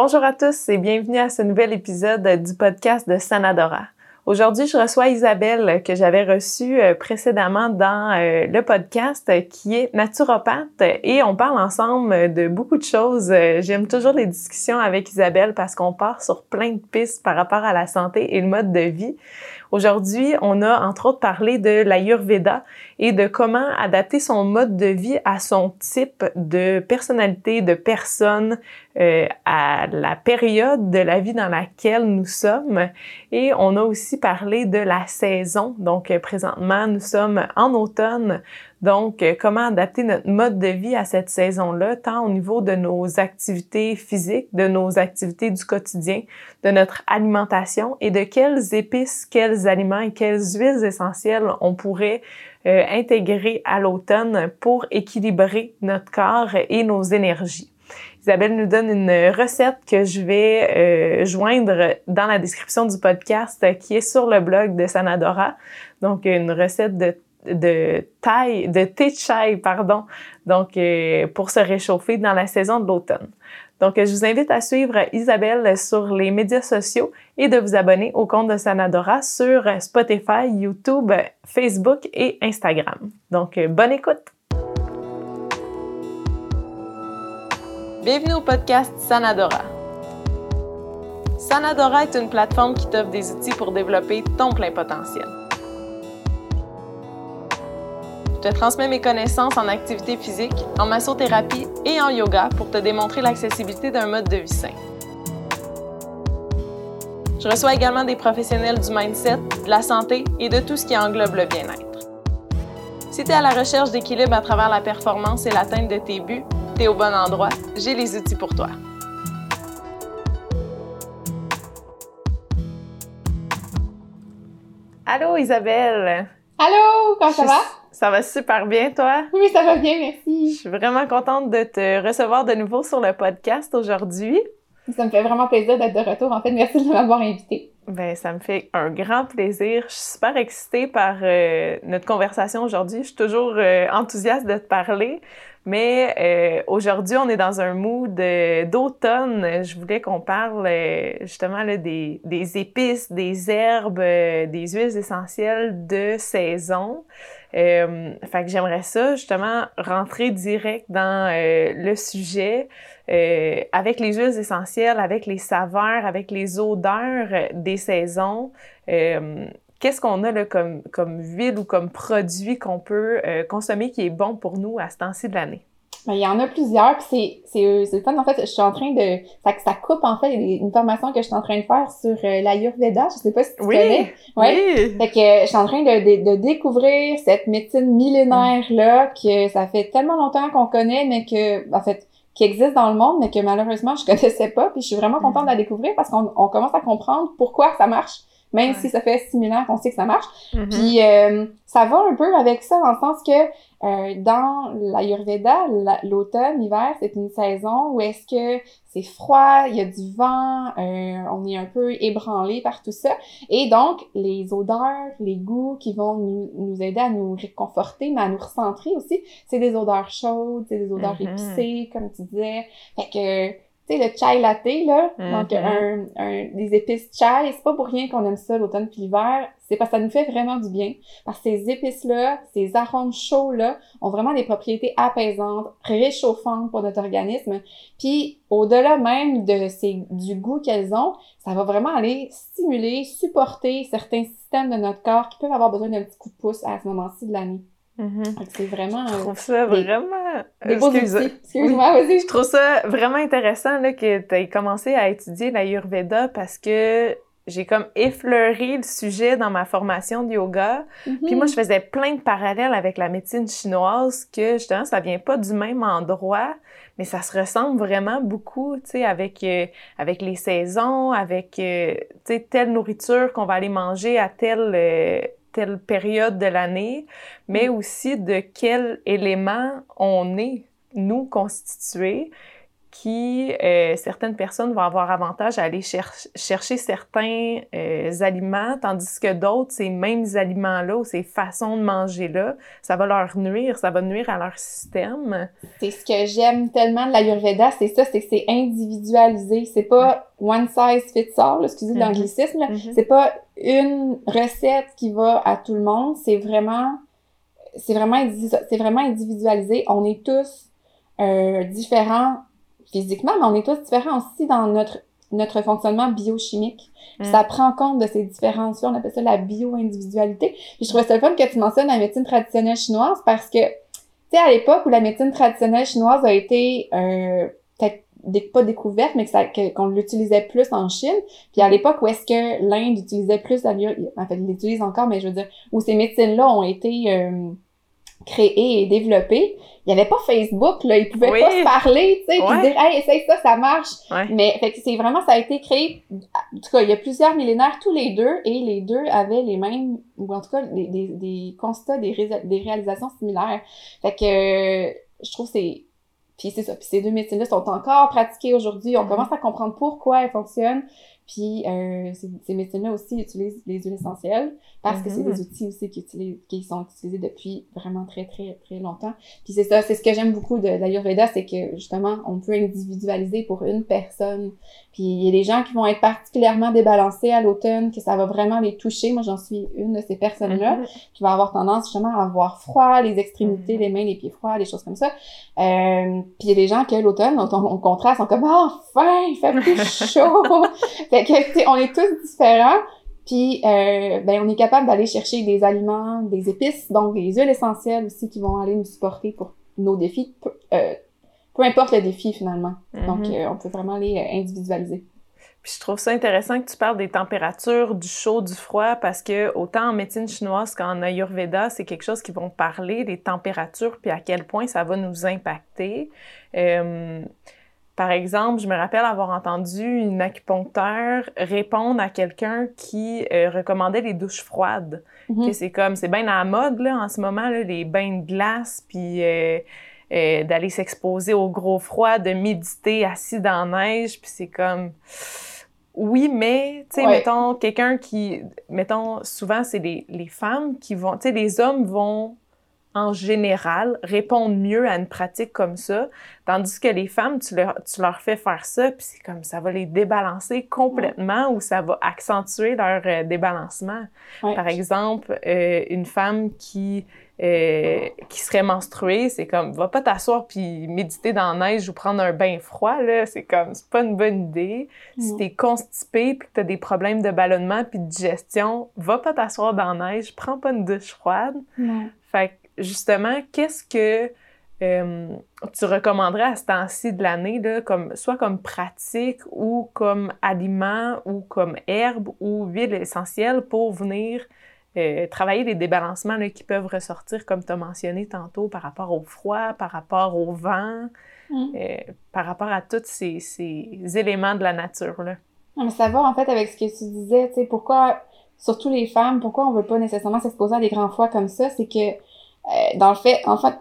Bonjour à tous et bienvenue à ce nouvel épisode du podcast de Sanadora. Aujourd'hui, je reçois Isabelle que j'avais reçue euh, précédemment dans euh, le podcast qui est naturopathe et on parle ensemble de beaucoup de choses. Euh, j'aime toujours les discussions avec Isabelle parce qu'on part sur plein de pistes par rapport à la santé et le mode de vie. Aujourd'hui, on a entre autres parlé de l'Ayurveda et de comment adapter son mode de vie à son type de personnalité, de personne, euh, à la période de la vie dans laquelle nous sommes. Et on a aussi parlé de la saison. Donc, euh, présentement, nous sommes en automne. Donc, euh, comment adapter notre mode de vie à cette saison-là, tant au niveau de nos activités physiques, de nos activités du quotidien, de notre alimentation et de quelles épices, quels aliments et quelles huiles essentielles on pourrait euh, intégrer à l'automne pour équilibrer notre corps et nos énergies? Isabelle nous donne une recette que je vais euh, joindre dans la description du podcast qui est sur le blog de Sanadora. Donc, une recette de de taille, de thé pardon, donc euh, pour se réchauffer dans la saison de l'automne. Donc, je vous invite à suivre Isabelle sur les médias sociaux et de vous abonner au compte de Sanadora sur Spotify, YouTube, Facebook et Instagram. Donc, bonne écoute! Bienvenue au podcast Sanadora. Sanadora est une plateforme qui t'offre des outils pour développer ton plein potentiel. Je te transmets mes connaissances en activité physique, en massothérapie et en yoga pour te démontrer l'accessibilité d'un mode de vie sain. Je reçois également des professionnels du mindset, de la santé et de tout ce qui englobe le bien-être. Si tu es à la recherche d'équilibre à travers la performance et l'atteinte de tes buts, tu es au bon endroit, j'ai les outils pour toi. Allô Isabelle! Allô, comment ça va? Ça va super bien, toi? Oui, ça va bien, merci. Je suis vraiment contente de te recevoir de nouveau sur le podcast aujourd'hui. Ça me fait vraiment plaisir d'être de retour. En fait, merci de m'avoir invité. Ben, ça me fait un grand plaisir. Je suis super excitée par euh, notre conversation aujourd'hui. Je suis toujours euh, enthousiaste de te parler. Mais euh, aujourd'hui, on est dans un mood d'automne. Je voulais qu'on parle justement là, des, des, épices, des herbes, des huiles essentielles de saison. Euh, fait que j'aimerais ça, justement, rentrer direct dans euh, le sujet euh, avec les huiles essentielles, avec les saveurs, avec les odeurs des saisons. Euh, qu'est-ce qu'on a là, comme, comme huile ou comme produit qu'on peut consommer qui est bon pour nous à ce temps-ci de l'année? Ben, il y en a plusieurs, puis c'est euh, c'est fun en fait, je suis en train de ça ça coupe en fait une formation que je suis en train de faire sur euh, l'ayurveda, je sais pas si tu connais. Ouais. Oui. Fait que je suis en train de, de, de découvrir cette médecine millénaire là que ça fait tellement longtemps qu'on connaît mais que en fait qui existe dans le monde mais que malheureusement je connaissais pas puis je suis vraiment contente de la découvrir parce qu'on on commence à comprendre pourquoi ça marche même si ça fait similaire qu'on sait que ça marche. Mm-hmm. Puis euh, ça va un peu avec ça dans le sens que euh, dans l'Ayurveda, l'automne, l'hiver, c'est une saison où est-ce que c'est froid, il y a du vent, euh, on est un peu ébranlé par tout ça. Et donc, les odeurs, les goûts qui vont nous, nous aider à nous réconforter, mais à nous recentrer aussi, c'est des odeurs chaudes, c'est des odeurs mm-hmm. épicées, comme tu disais. Fait que tu sais, le chai latte, là, donc mm-hmm. un, un, des épices chai, c'est pas pour rien qu'on aime ça l'automne puis l'hiver, c'est parce que ça nous fait vraiment du bien. Parce que ces épices-là, ces arômes chauds-là, ont vraiment des propriétés apaisantes, réchauffantes pour notre organisme. Puis, au-delà même de ces, du goût qu'elles ont, ça va vraiment aller stimuler, supporter certains systèmes de notre corps qui peuvent avoir besoin d'un petit coup de pouce à ce moment-ci de l'année. Mm-hmm. C'est vraiment. Je trouve ça vraiment. Excuse-moi, vas-y. Je trouve ça vraiment intéressant là, que tu aies commencé à étudier l'Ayurveda parce que j'ai comme effleuré le sujet dans ma formation de yoga. Puis moi, je Mm-hmm. faisais plein de parallèles avec la médecine chinoise que justement, ça vient pas du même endroit, mais ça se ressemble vraiment beaucoup, tu sais, avec, euh, avec les saisons, avec, euh, tu sais, telle nourriture qu'on va aller manger à telle, euh, telle période de l'année, mais aussi de quel élément on est, nous, constitués, qui, euh, certaines personnes vont avoir avantage à aller chercher certains euh, aliments, tandis que d'autres, ces mêmes aliments-là ou ces façons de manger-là, ça va leur nuire, ça va nuire à leur système. C'est ce que j'aime tellement de l'Ayurveda, c'est ça, c'est que c'est individualisé. C'est pas one size fits all, excusez mm-hmm. l'anglicisme, mm-hmm. c'est pas une recette qui va à tout le monde, c'est vraiment c'est vraiment vraiment individualisé. On est tous euh, différents physiquement, mais on est tous différents aussi dans notre notre fonctionnement biochimique. Mm. Ça prend compte de ces différences-là. On appelle ça la bio-individualité. je trouvais ça fun que tu mentionnes la médecine traditionnelle chinoise parce que, tu sais, à l'époque où la médecine traditionnelle chinoise a été euh, peut-être pas découverte, mais que qu'on l'utilisait plus en Chine. Puis à l'époque où est-ce que l'Inde utilisait plus la en fait, il l'utilise encore, mais je veux dire, où ces médecines-là ont été euh, créé et développé, il n'y avait pas Facebook, là, ils pouvaient pas se parler, tu sais, puis dire hey essaye ça, ça marche. Mais fait que c'est vraiment ça a été créé. En tout cas, il y a plusieurs millénaires tous les deux et les deux avaient les mêmes ou en tout cas des, des, des constats, des, des réalisations similaires. Fait que je trouve c'est puis c'est ça. Puis ces deux médecines-là sont encore pratiquées aujourd'hui. On mm-hmm. commence à comprendre pourquoi elles fonctionnent. Puis euh, ces, ces médecines-là aussi utilisent les huiles essentielles parce que c'est des mm-hmm. outils aussi qui, utilisent, qui sont utilisés depuis vraiment très, très, très longtemps. Puis c'est ça, c'est ce que j'aime beaucoup de, l'Ayurveda, c'est que justement, on peut individualiser pour une personne. Puis il y a des gens qui vont être particulièrement débalancés à l'automne, que ça va vraiment les toucher. Moi, j'en suis une de ces personnes-là mm-hmm. qui va avoir tendance justement à avoir froid, les extrémités, mm-hmm. les mains, les pieds froids, des choses comme ça. Euh, puis il y a des gens qui, l'automne, au contraire, sont comme oh, « enfin, il fait plus chaud! » Fait que, on est tous différents. Puis, euh, ben, on est capable d'aller chercher des aliments, des épices, donc des huiles essentielles aussi qui vont aller nous supporter pour nos défis, peu, euh, importe le défi finalement. Donc, mhm. euh, on peut vraiment les individualiser. Puis je trouve ça intéressant que tu parles des températures, du chaud, du froid, parce que autant en médecine chinoise qu'en Ayurveda, c'est quelque chose qui vont parler des températures, puis à quel point ça va nous impacter. Par exemple, je me rappelle avoir entendu une acupuncteur répondre à quelqu'un qui euh, recommandait les douches froides. Mhm. c'est comme, c'est bien à la mode là, en ce moment, là, les bains de glace, puis euh, euh, d'aller s'exposer au gros froid, de méditer assis dans la neige, puis c'est comme... Oui, mais, tu sais, mettons, quelqu'un qui... Mettons, souvent, c'est les, les femmes qui vont... Tu sais, les hommes vont en général, répondent mieux à une pratique comme ça, tandis que les femmes, tu leur, tu leur fais faire ça, puis c'est comme ça va les débalancer complètement ou ça va accentuer leur euh, débalancement. Par exemple, euh, une femme qui euh, qui serait menstruée, c'est comme va pas t'asseoir puis méditer dans la neige ou prendre un bain froid là, c'est comme c'est pas une bonne idée. Si t'es constipé puis que t'as des problèmes de ballonnement puis de digestion, va pas t'asseoir dans la neige, prends pas une douche froide. Fait justement, qu'est-ce que euh, tu recommanderais à ce temps-ci de l'année, comme, soit comme pratique ou comme aliment ou comme herbe ou huile essentielle pour venir euh, travailler les débalancements qui peuvent ressortir, comme tu as mentionné tantôt, par rapport au froid, par rapport au vent, mmh. euh, par rapport à tous ces, éléments de la nature. Là. mais ça va en fait avec ce que tu disais, tu sais, pourquoi, surtout les femmes, pourquoi on veut pas nécessairement s'exposer à des grands froids comme ça, c'est que dans le fait, en fait,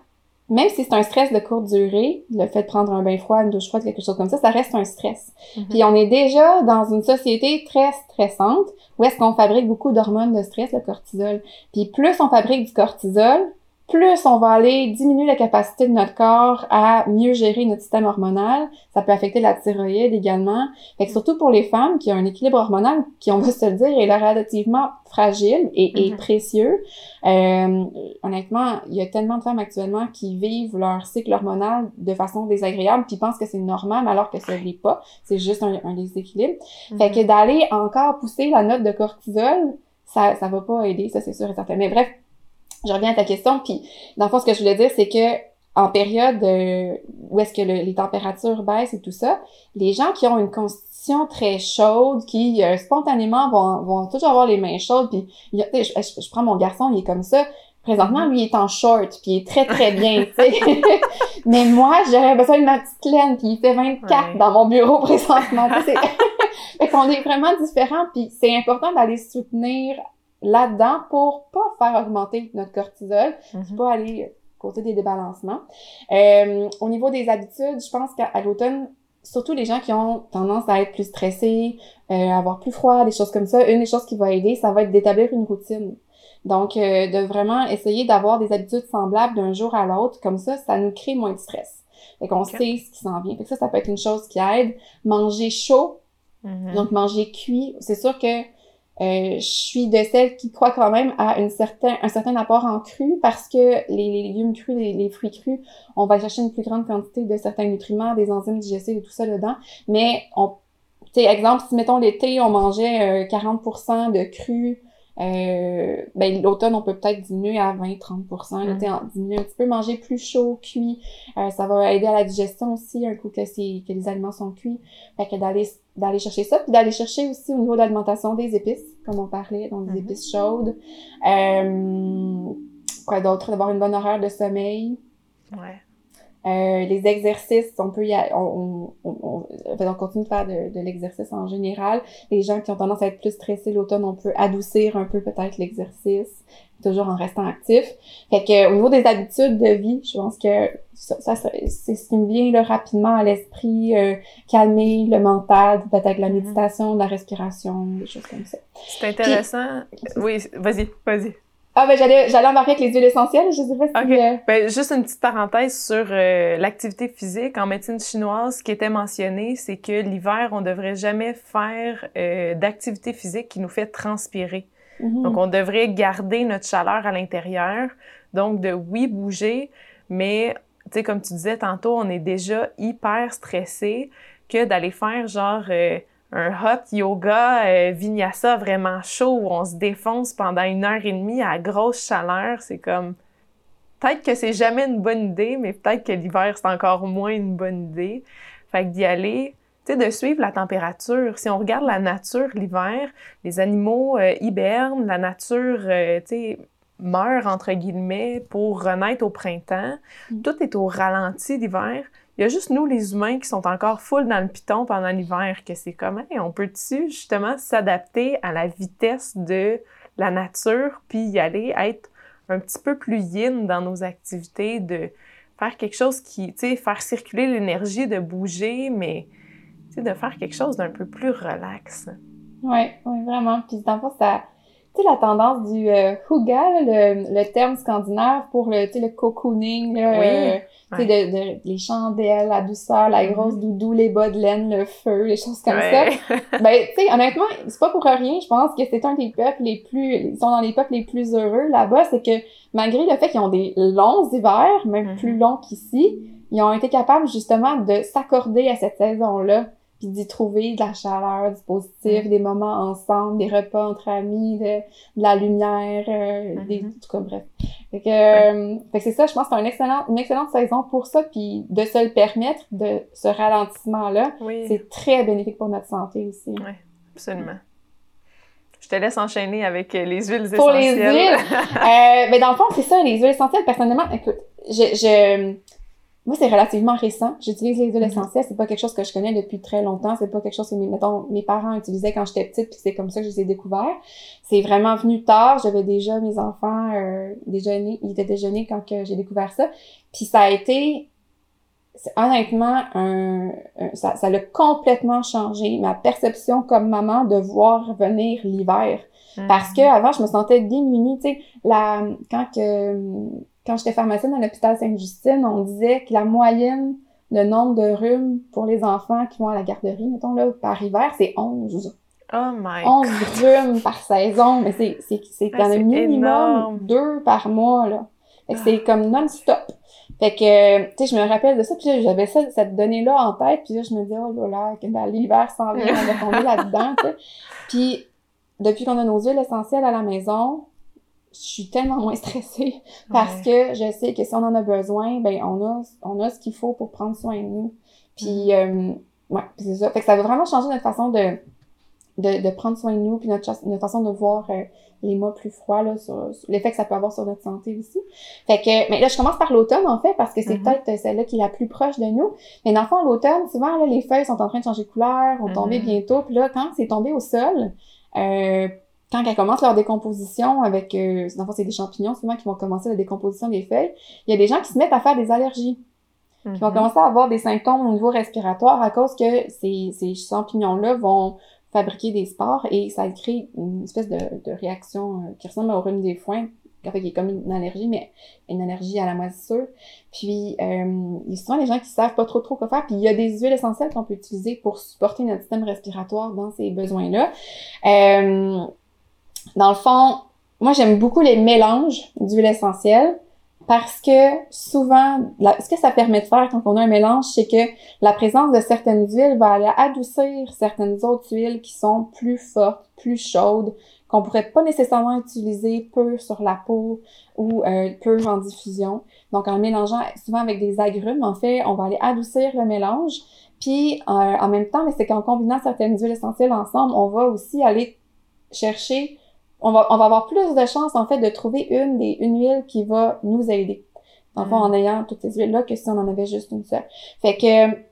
même si c'est un stress de courte durée, le fait de prendre un bain froid, une douche froide, quelque chose comme ça, ça reste un stress. Mhm. Puis on est déjà dans une société très stressante où est-ce qu'on fabrique beaucoup d'hormones de stress, le cortisol. Puis plus on fabrique du cortisol, plus on va aller diminuer la capacité de notre corps à mieux gérer notre système hormonal. Ça peut affecter la thyroïde également. Fait que surtout pour les femmes qui ont un équilibre hormonal qui, on va se le dire, est relativement fragile et, mm-hmm. précieux. Euh, honnêtement, il y a tellement de femmes actuellement qui vivent leur cycle hormonal de façon désagréable puis pensent que c'est normal alors que ce n'est pas. C'est juste un, déséquilibre. Fait que mm-hmm. d'aller encore pousser la note de cortisol, ça, ça va pas aider, ça c'est sûr et certain. Mais bref, je reviens à ta question, puis dans le fond, ce que je voulais dire, c'est que en période euh, où est-ce que les températures baissent et tout ça, les gens qui ont une constitution très chaude, qui euh, spontanément vont, vont toujours avoir les mains chaudes, puis je, je, prends mon garçon, il est comme ça. Présentement, lui, il est en short, puis il est très, très bien, tu sais. Mais moi, j'aurais besoin de ma petite laine, puis il fait 24 dans mon bureau présentement. fait qu'on est vraiment différents, puis c'est important d'aller soutenir là-dedans pour pas faire augmenter notre cortisol, mm pas aller côté des débalancements. Euh, au niveau des habitudes, je pense qu'à l'automne, surtout les gens qui ont tendance à être plus stressés, euh, avoir plus froid, des choses comme ça, une des choses qui va aider, ça va être d'établir une routine. Donc, euh, de vraiment essayer d'avoir des habitudes semblables d'un jour à l'autre, comme ça, ça nous crée moins de stress. Fait qu'on sait ce qui s'en vient. Fait que ça, ça peut être une chose qui aide. Manger chaud, Mhm. donc manger cuit. C'est sûr que euh, je suis de celles qui croient quand même à une certain, un certain apport en cru parce que les, légumes crus, les, les fruits crus, on va chercher une plus grande quantité de certains nutriments, des enzymes digestives et tout ça dedans. Mais on, tu sais, exemple, si mettons l'été, on mangeait euh, 40% de cru, euh, ben l'automne, on peut peut-être diminuer à 20-30%. L'été, on diminuer un petit peu, manger plus chaud, cuit. Euh, ça va aider à la digestion aussi, un coup que, que les aliments sont cuits. Fait que d'aller d'aller chercher ça, puis d'aller chercher aussi au niveau de l'alimentation des épices, comme on parlait, donc des Mhm. épices chaudes. Euh, quoi d'autre? D'avoir une bonne horaire de sommeil. Ouais. Euh, les exercices, on peut y a- on, on, on, on continue de faire de, de l'exercice en général. Les gens qui ont tendance à être plus stressés l'automne, on peut adoucir un peu peut-être l'exercice, toujours en restant actif. Fait que au niveau des habitudes de vie, je pense que ça, c'est ce qui me vient là, rapidement à l'esprit, euh, calmer le mental, peut-être la Mhm. méditation, la respiration, des choses comme ça. C'est intéressant. Oui, vas-y, vas-y. Ah ben j'allais j'allais embarquer avec les huiles essentielles, je sais pas si Ok. euh, Ben, juste une petite parenthèse sur euh, l'activité physique. En médecine chinoise, ce qui était mentionné, c'est que l'hiver, on devrait jamais faire euh, d'activité physique qui nous fait transpirer. mhm. Donc, on devrait garder notre chaleur à l'intérieur. Donc, de oui, bouger, mais, tu sais, comme tu disais tantôt, on est déjà hyper stressé que d'aller faire genre euh, un hot yoga euh, vinyasa vraiment chaud où on se défonce pendant une heure et demie à grosse chaleur. C'est comme. Peut-être que c'est jamais une bonne idée, mais peut-être que l'hiver, c'est encore moins une bonne idée. Fait que d'y aller, tu sais, de suivre la température. Si on regarde la nature l'hiver, les animaux euh, hibernent, la nature, euh, tu sais, meurt, entre guillemets, pour renaître au printemps. Mm. Tout est au ralenti l'hiver. Il y a juste nous, les humains, qui sont encore full dans le piton pendant l'hiver, que c'est comment on peut-tu justement s'adapter à la vitesse de la nature, puis y aller être un petit peu plus yin dans nos activités, de faire quelque chose qui, tu sais, faire circuler l'énergie, de bouger, mais, de faire quelque chose d'un peu plus relax. Ouais, ouais, vraiment. Puis dans ça, tu sais, la tendance du euh, huga, le, le terme scandinave pour le, tu sais, le cocooning, là, Oui, euh, tu sais, de, de- les chandelles, la douceur, la grosse Mhm. doudou, les bas de laine, le feu, les choses comme Ouais. ça. Ben, tu sais, honnêtement, c'est pas pour rien. Je pense que c'est un des peuples les plus, ils sont dans les peuples les plus heureux là-bas. C'est que malgré le fait qu'ils ont des longs hivers, même Mhm. plus longs qu'ici, ils ont été capables justement de s'accorder à cette saison-là puis d'y trouver de la chaleur, du positif, des moments ensemble, des repas entre amis, de, de la lumière, euh, des, Mhm. en tout cas, bref. Fait que, euh, fait que c'est ça, je pense que c'est un excellent, une excellente saison pour ça, puis de se le permettre, de ce ralentissement-là, Oui, c'est très bénéfique pour notre santé aussi. absolument. Je te laisse enchaîner avec euh, les huiles Pour les essentielles. huiles, euh, ben dans le fond, c'est ça, les huiles essentielles, personnellement, écoute, je, je, moi, c'est relativement récent. J'utilise les huiles Mhm. essentielles. C'est pas quelque chose que je connais depuis très longtemps. C'est pas quelque chose que, mes, mettons, mes parents utilisaient quand j'étais petite, puis c'est comme ça que je les ai découverts. C'est vraiment venu tard. J'avais déjà mes enfants euh, déjà nés. Ils étaient déjà nés quand j'ai découvert ça. Puis ça a été, honnêtement, un, un- ça, ça l'a complètement changé ma perception comme maman de voir venir l'hiver. Mhm. Parce que avant, je me sentais démunie, tu sais, la, quand que, quand j'étais pharmacienne à l'hôpital Sainte-Justine, on disait que la moyenne de nombre de rhumes pour les enfants qui vont à la garderie, mettons là, par hiver, c'est 11. Oh my 11 rhumes par saison, mais c'est, c'est, Ah, c'est minimum énorme. deux par mois, là. Fait que Ah. c'est comme non-stop. Fait que, tu sais, je me rappelle de ça, puis j'avais ça, cette donnée-là en tête, puis là, je me disais, oh là là, que ben, l'hiver s'en vient, on va tomber là-dedans, tu sais. Puis, depuis qu'on a nos huiles essentielles à la maison, je suis tellement moins stressée parce que je sais que si on en a besoin, ben on a on a ce qu'il faut pour prendre soin de nous. Puis euh, ouais, c'est ça. Fait que ça va vraiment changer notre façon de de, de prendre soin de nous puis notre, notre façon de voir euh, les mois plus froids là sur, sur l'effet que ça peut avoir sur notre santé aussi. Fait que mais là je commence par l'automne en fait parce que c'est Mhm. peut-être celle-là qui est la plus proche de nous. Mais dans le fond l'automne, souvent là les feuilles sont en train de changer de couleur, vont tomber Mhm. bientôt puis là quand c'est tombé au sol euh, quand elles commencent leur décomposition avec, euh, dans le fond, c'est des champignons souvent qui vont commencer la décomposition des feuilles, il y a des gens qui se mettent à faire des allergies. qui vont Mhm. commencer à avoir des symptômes au niveau respiratoire à cause que ces, ces champignons-là vont fabriquer des spores et ça crée une espèce de, de réaction euh, qui ressemble au rhume des foins, en fait, qui est comme une allergie, mais une allergie à la moisissure. Puis, euh, il y a souvent des gens qui savent pas trop trop quoi faire. Puis, il y a des huiles essentielles qu'on peut utiliser pour supporter notre système respiratoire dans ces besoins-là. Euh, dans le fond, moi, j'aime beaucoup les mélanges d'huiles essentielles parce que souvent, ce que ça permet de faire quand on a un mélange, c'est que la présence de certaines huiles va aller adoucir certaines autres huiles qui sont plus fortes, plus chaudes, qu'on pourrait pas nécessairement utiliser pur sur la peau ou euh, pur en diffusion. Donc, en mélangeant souvent avec des agrumes, en fait, on va aller adoucir le mélange. Puis, euh, en même temps, mais c'est qu'en combinant certaines huiles essentielles ensemble, on va aussi aller chercher, on va, on va avoir plus de chances, en fait, de trouver une des, une huile qui va nous aider. Dans le fond, Mm. en ayant toutes ces huiles-là, que si on en avait juste une seule. Fait que,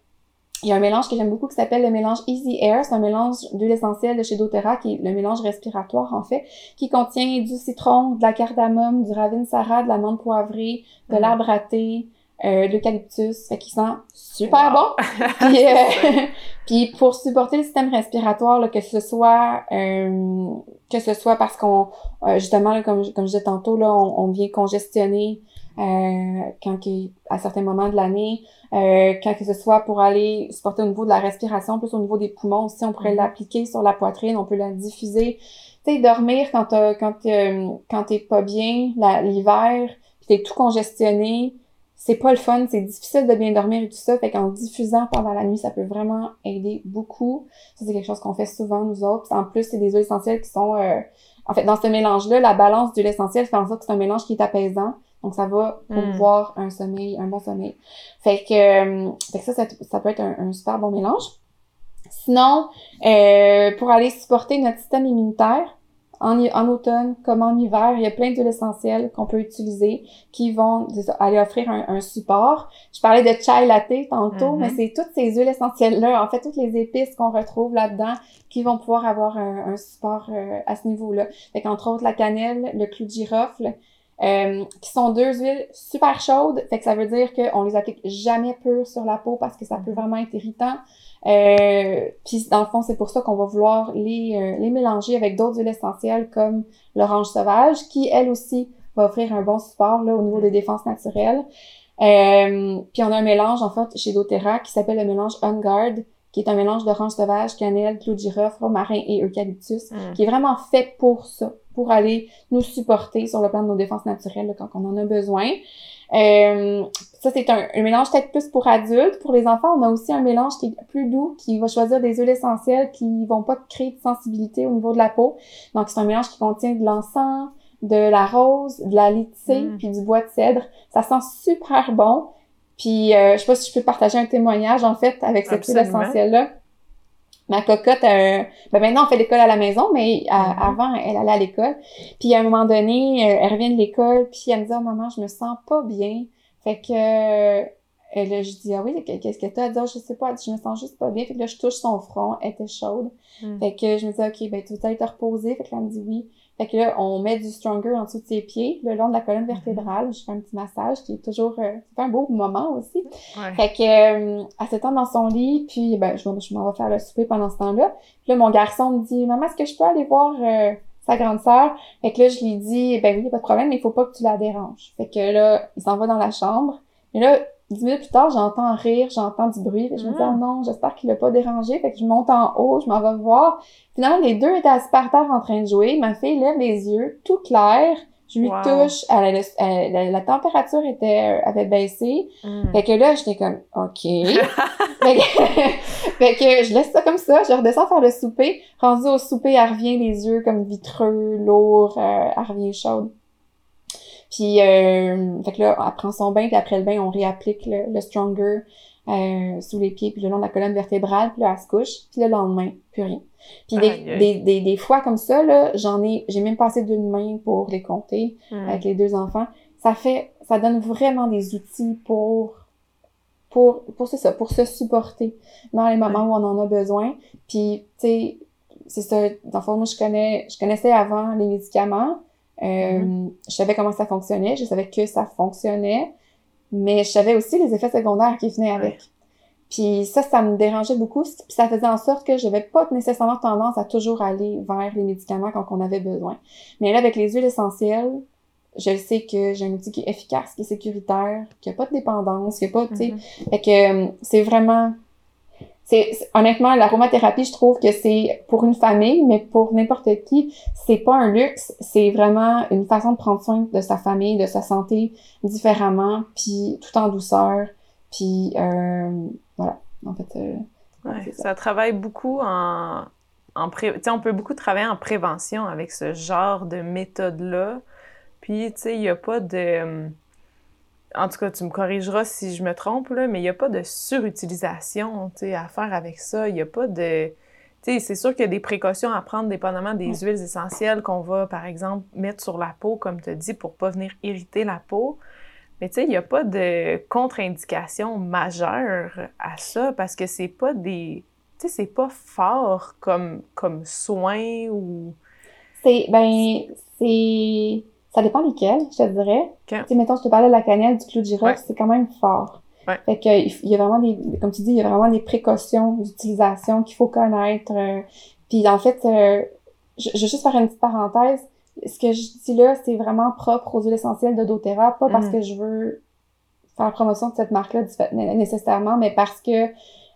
il y a un mélange que j'aime beaucoup qui s'appelle le mélange Easy Air. C'est un mélange d'huile essentielle de chez doTERRA, qui est le mélange respiratoire, en fait, qui contient du citron, de la cardamome, du ravine-sara, de l'amande poivrée, de Mm. l'arbre à thé, euh, l'eucalyptus. Fait qu'il sent super Wow. bon. Puis, euh, puis pour supporter le système respiratoire, là, que ce soit euh, que ce soit parce qu'on euh, justement là, comme comme je disais tantôt là, on, on vient congestionner euh, quand à certains moments de l'année, euh, quand que ce soit pour aller supporter au niveau de la respiration, plus au niveau des poumons aussi, on pourrait Mhm. l'appliquer sur la poitrine, on peut la diffuser. Tu sais, dormir quand t'as- quand quand t'es pas bien l'hiver, puis t'es tout congestionné, c'est pas le fun, c'est difficile de bien dormir et tout ça, fait qu'en diffusant pendant la nuit, ça peut vraiment aider beaucoup. Ça, c'est quelque chose qu'on fait souvent, nous autres. En plus, c'est des huiles essentielles qui sont... euh, En fait, dans ce mélange-là, la balance d'huile essentielle fait en sorte que c'est un mélange qui est apaisant. Donc, ça va promouvoir un sommeil, un bon sommeil. Fait que, euh, fait que ça, ça, ça peut être un, un super bon mélange. Sinon, euh, pour aller supporter notre système immunitaire, en, automne comme en hiver, il y a plein d'huiles essentielles qu'on peut utiliser qui vont aller offrir un, un support. Je parlais de chai latte tantôt, Mhm. mais c'est toutes ces huiles essentielles-là, en fait, toutes les épices qu'on retrouve là-dedans qui vont pouvoir avoir un, un support euh, à ce niveau-là. Fait qu'entre autres, la cannelle, le clou de girofle, euh, qui sont deux huiles super chaudes. Fait que ça veut dire qu'on les applique jamais pur sur la peau parce que ça peut vraiment être irritant. Euh, Puis dans le fond, c'est pour ça qu'on va vouloir les, euh, les mélanger avec d'autres huiles essentielles comme l'orange sauvage, qui elle aussi va offrir un bon support là, au niveau des défenses naturelles. Euh, puis on a un mélange en fait chez doTERRA qui s'appelle le mélange On Guard, qui est un mélange d'orange sauvage, cannelle, clou de girofle, romarin et eucalyptus Mm. qui est vraiment fait pour ça, pour aller nous supporter sur le plan de nos défenses naturelles là, quand on en a besoin. Euh, ça, c'est un, un mélange peut-être plus pour adultes. Pour les enfants, on a aussi un mélange qui est plus doux, qui va choisir des huiles essentielles qui vont pas créer de sensibilité au niveau de la peau. Donc, c'est un mélange qui contient de l'encens, de la rose, de la litchie, Mm. puis du bois de cèdre. Ça sent super bon. Puis, euh, je sais pas si je peux partager un témoignage, en fait, avec cette huile essentielle-là. Ma cocotte, euh, ben maintenant on fait l'école à la maison, mais à- Mhm. avant elle allait à l'école. Puis à un moment donné, euh, elle revient de l'école, puis elle me dit oh maman, je me sens pas bien. Fait que euh, et là, je dis ah oui, qu'est-ce que t'as? Dit Ah, je sais pas, elle dit, je me sens juste pas bien. Fait que là, je touche son front, elle était chaude. Mm. Fait que je me dis ok, ben tu veux aller te reposer? Fait que là, elle me dit oui. Fait que là, on met du Stronger en dessous de ses pieds, le long de la colonne vertébrale. Je fais un petit massage qui est toujours, euh, c'est un beau moment aussi. Ouais. Fait que, euh, elle s'étend dans son lit, puis ben, je m'en vais faire le souper pendant ce temps-là. Puis là, mon garçon me dit, maman, est-ce que je peux aller voir euh, sa grande sœur? Fait que là, je lui dis, ben oui, pas de problème, mais il faut pas que tu la déranges. Fait que là, il s'en va dans la chambre. Et là, dix minutes plus tard, j'entends rire, j'entends du bruit. Fait que je me dis, Mm. ah non, j'espère qu'il l'a pas dérangé. Fait que je monte en haut, je m'en vais voir. Finalement, les deux étaient assis par terre en train de jouer. Ma fille lève les yeux, tout clair. Je lui Wow. touche. Elle, elle- elle- la, la température était, avait baissé. Mm. Fait que là, j'étais comme, OK. fait, que, fait que je laisse ça comme ça, je redescends faire le souper. Rendu au souper, elle revient les yeux comme vitreux, lourds, euh, elle revient chaude. Puis, euh, fait que là, elle prend son bain, puis après le bain, on réapplique le, le Stronger euh, sous les pieds, puis le long de la colonne vertébrale, puis là, elle se couche, puis le lendemain, plus rien. Puis des, des, des, des fois comme ça, là, j'en ai, j'ai même passé d'une main pour les compter Mm. avec les deux enfants. Ça fait, ça donne vraiment des outils pour, pour, pour c'est ça, pour se supporter dans les moments où on en a besoin. Puis, tu sais, c'est ça, dans le fond, moi, je connais, je connaissais avant les médicaments. Euh, Je savais comment ça fonctionnait, je savais que ça fonctionnait. mais je savais aussi les effets secondaires qui venaient avec. Puis ça, ça me dérangeait beaucoup. Puis ça faisait en sorte que je n'avais pas nécessairement tendance à toujours aller vers les médicaments quand on avait besoin. Mais là, avec les huiles essentielles, je sais que j'ai un outil qui est efficace, qui est sécuritaire, qui n'a pas de dépendance, qui a pas, tu sais. Mm-hmm. Fait que euh, c'est vraiment c'est honnêtement l'aromathérapie je trouve que c'est pour une famille mais pour n'importe qui c'est pas un luxe c'est vraiment une façon de prendre soin de sa famille de sa santé différemment puis tout en douceur puis euh, voilà en fait euh, ouais, ça. travaille beaucoup en en pré... on peut beaucoup travailler en prévention avec ce genre de méthode là puis tu sais il y a pas de en tout cas, tu me corrigeras si je me trompe, là, mais il n'y a pas de surutilisation à faire avec ça. Il n'y a pas de. C'est sûr qu'il y a des précautions à prendre dépendamment des huiles essentielles qu'on va, par exemple, mettre sur la peau, comme tu as dit, pour ne pas venir irriter la peau. Mais tu sais, il n'y a pas de contre-indication majeure à ça parce que c'est pas des. Tu sais, c'est pas fort comme, comme soin ou. C'est. Ben, c'est ça dépend lesquels, je te dirais. Tu sais, mettons, je te parlais de la cannelle, du clou de girofle, c'est quand même fort. Fait que, il y a vraiment des, comme tu dis, il y a vraiment des précautions d'utilisation qu'il faut connaître. Euh. puis en fait, euh, je, je, vais juste faire une petite parenthèse. Ce que je dis là, c'est vraiment propre aux huiles essentielles de doTERRA, pas parce mm. que je veux faire promotion de cette marque-là nécessairement, mais parce que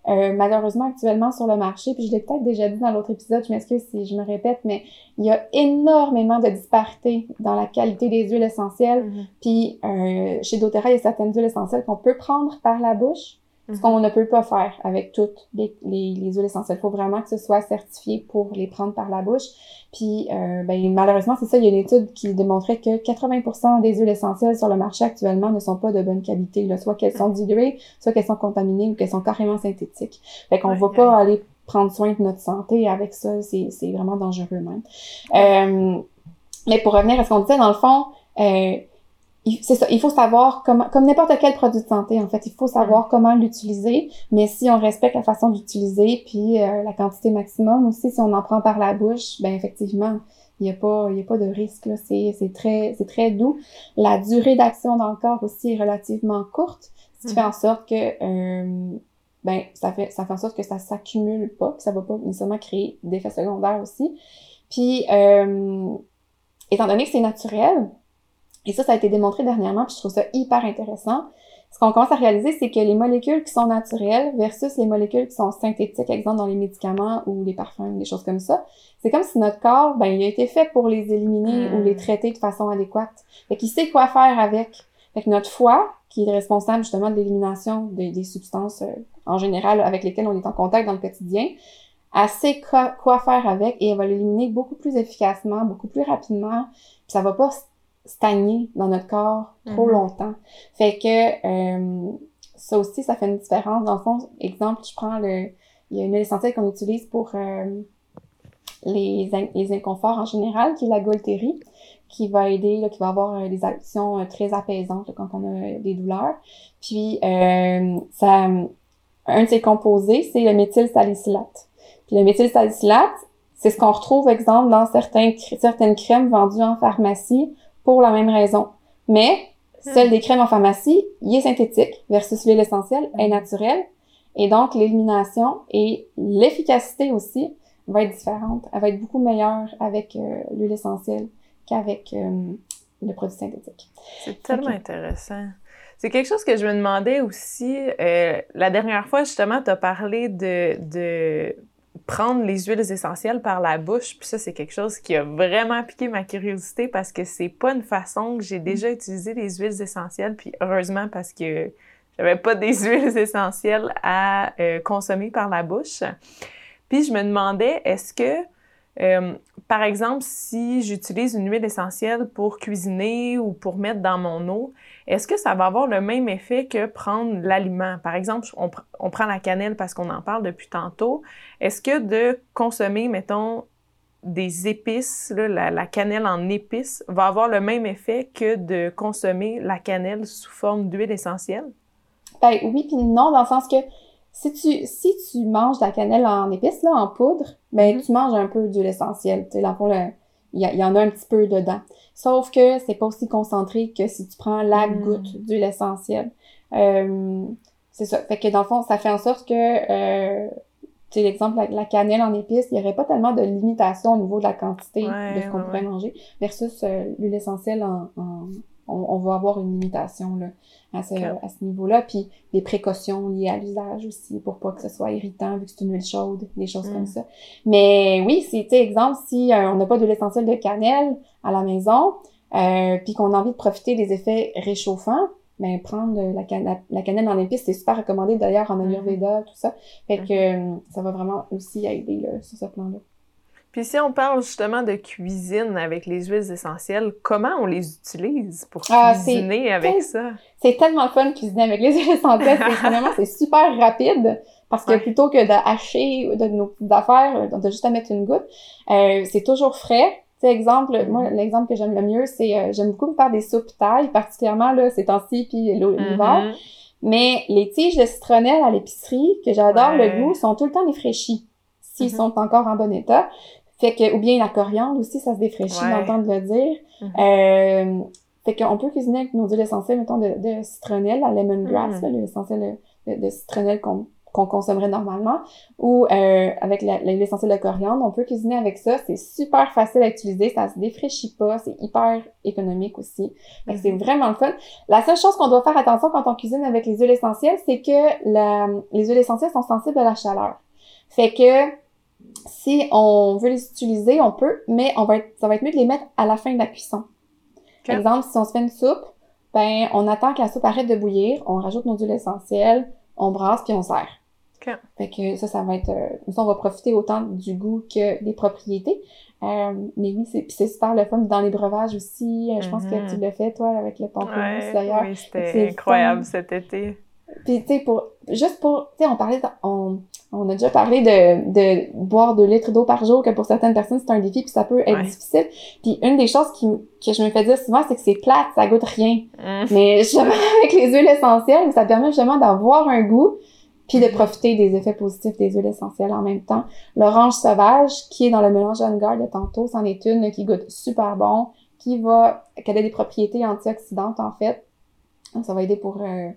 euh, malheureusement actuellement sur le marché, puis je l'ai peut-être déjà dit dans l'autre épisode, je m'excuse si je me répète, mais il y a énormément de disparités dans la qualité des huiles essentielles. Mm-hmm. Puis euh, chez doTERRA, il y a certaines huiles essentielles qu'on peut prendre par la bouche, ce mhm. qu'on ne peut pas faire avec toutes les, les, les huiles essentielles. Il faut vraiment que ce soit certifié pour les prendre par la bouche. Puis, euh, ben, malheureusement, c'est ça, il y a une étude qui démontrait que 80% des huiles essentielles sur le marché actuellement ne sont pas de bonne qualité, là, soit qu'elles sont diluées, soit qu'elles sont contaminées ou qu'elles sont carrément synthétiques. Fait qu'on ne va pas aller prendre soin de notre santé avec ça, c'est vraiment dangereux même. Euh, mais pour revenir à ce qu'on disait, dans le fond, euh, c'est ça, il faut savoir comment, comme n'importe quel produit de santé, en fait, il faut savoir comment l'utiliser, mais si on respecte la façon d'utiliser, puis euh, la quantité maximum aussi, si on en prend par la bouche, ben effectivement, il n'y a pas, il y a pas de risque, là, c'est, c'est très, c'est très doux. La durée d'action dans le corps aussi est relativement courte, ce qui fait en sorte que, euh, ben, ça fait, ça fait en sorte que ça s'accumule pas, que ça va pas nécessairement créer d'effets secondaires aussi. Puis, euh, étant donné que c'est naturel, et ça, ça a été démontré dernièrement, puis je trouve ça hyper intéressant. Ce qu'on commence à réaliser, c'est que les molécules qui sont naturelles versus les molécules qui sont synthétiques, exemple dans les médicaments ou les parfums, des choses comme ça, c'est comme si notre corps, ben, il a été fait pour les éliminer ou les hmm. traiter de façon adéquate. Fait qu'il sait quoi faire avec. Fait que notre foie, qui est responsable justement de l'élimination des, substances euh, en général avec lesquelles on est en contact dans le quotidien, elle sait quoi, quoi faire avec et elle va l'éliminer beaucoup plus efficacement, beaucoup plus rapidement. Puis ça va pas stagner dans notre corps trop mhm. longtemps. Fait que euh, ça aussi, ça fait une différence. Dans le fond, exemple, je prends le... Il y a une huile essentielle qu'on utilise pour euh, les, les inconforts en général, qui est la Golterie, qui va aider, là, qui va avoir euh, des actions très apaisantes quand on a des douleurs. Puis, ça, un de ses composés, c'est le méthylsalicylate. Puis le méthylsalicylate, c'est ce qu'on retrouve, exemple, dans certains, certaines crèmes vendues en pharmacie pour la même raison. Mais celle des crèmes en pharmacie, il est synthétique versus l'huile essentielle est naturelle. Et donc, l'élimination et l'efficacité aussi va être différente. Elle va être beaucoup meilleure avec euh, l'huile essentielle qu'avec euh, le produit synthétique. C'est tellement intéressant. C'est quelque chose que je me demandais aussi. Euh, la dernière fois, justement, tu as parlé de, de prendre les huiles essentielles par la bouche. Puis ça, c'est quelque chose qui a vraiment piqué ma curiosité parce que c'est pas une façon que j'ai déjà utilisé les huiles essentielles. Puis heureusement parce que j'avais pas des huiles essentielles à euh, consommer par la bouche. Puis je me demandais, est-ce que, euh, par exemple, si j'utilise une huile essentielle pour cuisiner ou pour mettre dans mon eau, est-ce que ça va avoir le même effet que prendre l'aliment? Par exemple, on, prend la cannelle parce qu'on en parle depuis tantôt. Est-ce que de consommer, mettons, des épices, la, cannelle en épices, va avoir le même effet que de consommer la cannelle sous forme d'huile essentielle? Ben oui, puis non, dans le sens que si tu, si tu manges la cannelle en épices, là, en poudre, ben mm-hmm. tu manges un peu d'huile essentielle. Tu sais, dans le il y, en a un petit peu dedans. Sauf que c'est pas aussi concentré que si tu prends la mm. goutte d'huile essentielle. Euh, c'est ça. Fait que dans le fond, ça fait en sorte que, euh, tu sais, l'exemple, la, la, cannelle en épices, il n'y aurait pas tellement de limitation au niveau de la quantité de ce qu'on pourrait manger, versus euh, l'huile essentielle en, en on, va avoir une limitation là, à ce, à ce niveau-là. Puis des précautions liées à l'usage aussi pour pas que ce soit irritant vu que c'est une huile chaude, des choses comme mm. ça. Mais oui, c'est exemple, si on n'a pas de l'essentiel de cannelle à la maison, euh, puis qu'on a envie de profiter des effets réchauffants, ben prendre la, la, cannelle en épices, c'est super recommandé d'ailleurs en mm-hmm. Ayurveda, tout ça. Fait que mm-hmm. euh, ça va vraiment aussi aider là, sur ce plan-là. Puis si on parle justement de cuisine avec les huiles essentielles, comment on les utilise pour ah, cuisiner avec ça? C'est tellement fun de cuisiner avec les huiles essentielles. Finalement, c'est super rapide parce que plutôt que de hacher de nos petites affaires, de juste à mettre une goutte, euh, c'est toujours frais. Tu exemple, mm-hmm. moi, l'exemple que j'aime le mieux, c'est euh, j'aime beaucoup me faire des soupes taille, particulièrement là, ces temps-ci, puis l'hiver. Mm-hmm. Mais les tiges de citronnelle à l'épicerie, que j'adore le goût, sont tout le temps défraîchies s'ils mm-hmm. sont encore en bon état. Fait que, ou bien la coriandre aussi, ça se défraîchit ouais. d'entendre le dire. Euh, fait qu'on peut cuisiner avec nos huiles essentielles, mettons, de, de citronnelle, la lemongrass, mm. l'huile essentielle de, de citronnelle qu'on qu'on consommerait normalement, ou euh, avec l'huile essentielle de coriandre, on peut cuisiner avec ça. C'est super facile à utiliser, ça se défraîchit pas, c'est hyper économique aussi. Fait que c'est mm-hmm. vraiment le fun. La seule chose qu'on doit faire attention quand on cuisine avec les huiles essentielles, c'est que la, les huiles essentielles sont sensibles à la chaleur. Fait que si on veut les utiliser, on peut, mais on va être, ça va être mieux de les mettre à la fin de la cuisson. Par exemple, si on se fait une soupe, ben, on attend que la soupe arrête de bouillir, on rajoute nos huiles essentielles, on brasse puis on sert. Fait que ça, ça va être, euh, on va profiter autant du goût que des propriétés. Euh, mais oui, c'est, super le fun. Dans les breuvages aussi, euh, je pense que tu mm-hmm. l'as fait, toi, avec le pamplemousse d'ailleurs. Oui, c'était incroyable cet été. Puis, tu sais, pour, juste pour, tu sais, on parlait, on, on a déjà parlé de, de boire 2 litres d'eau par jour, que pour certaines personnes, c'est un défi, puis ça peut être difficile. Puis une des choses qui, que je me fais dire souvent, c'est que c'est plate, ça goûte rien. Mm. Mais justement, avec les huiles essentielles, ça permet justement d'avoir un goût, puis de mm-hmm. profiter des effets positifs des huiles essentielles en même temps. L'orange sauvage, qui est dans le mélange Vanguard de tantôt, c'en est une qui goûte super bon, qui va, qui a des propriétés antioxydantes, en fait. ça va aider pour... Euh,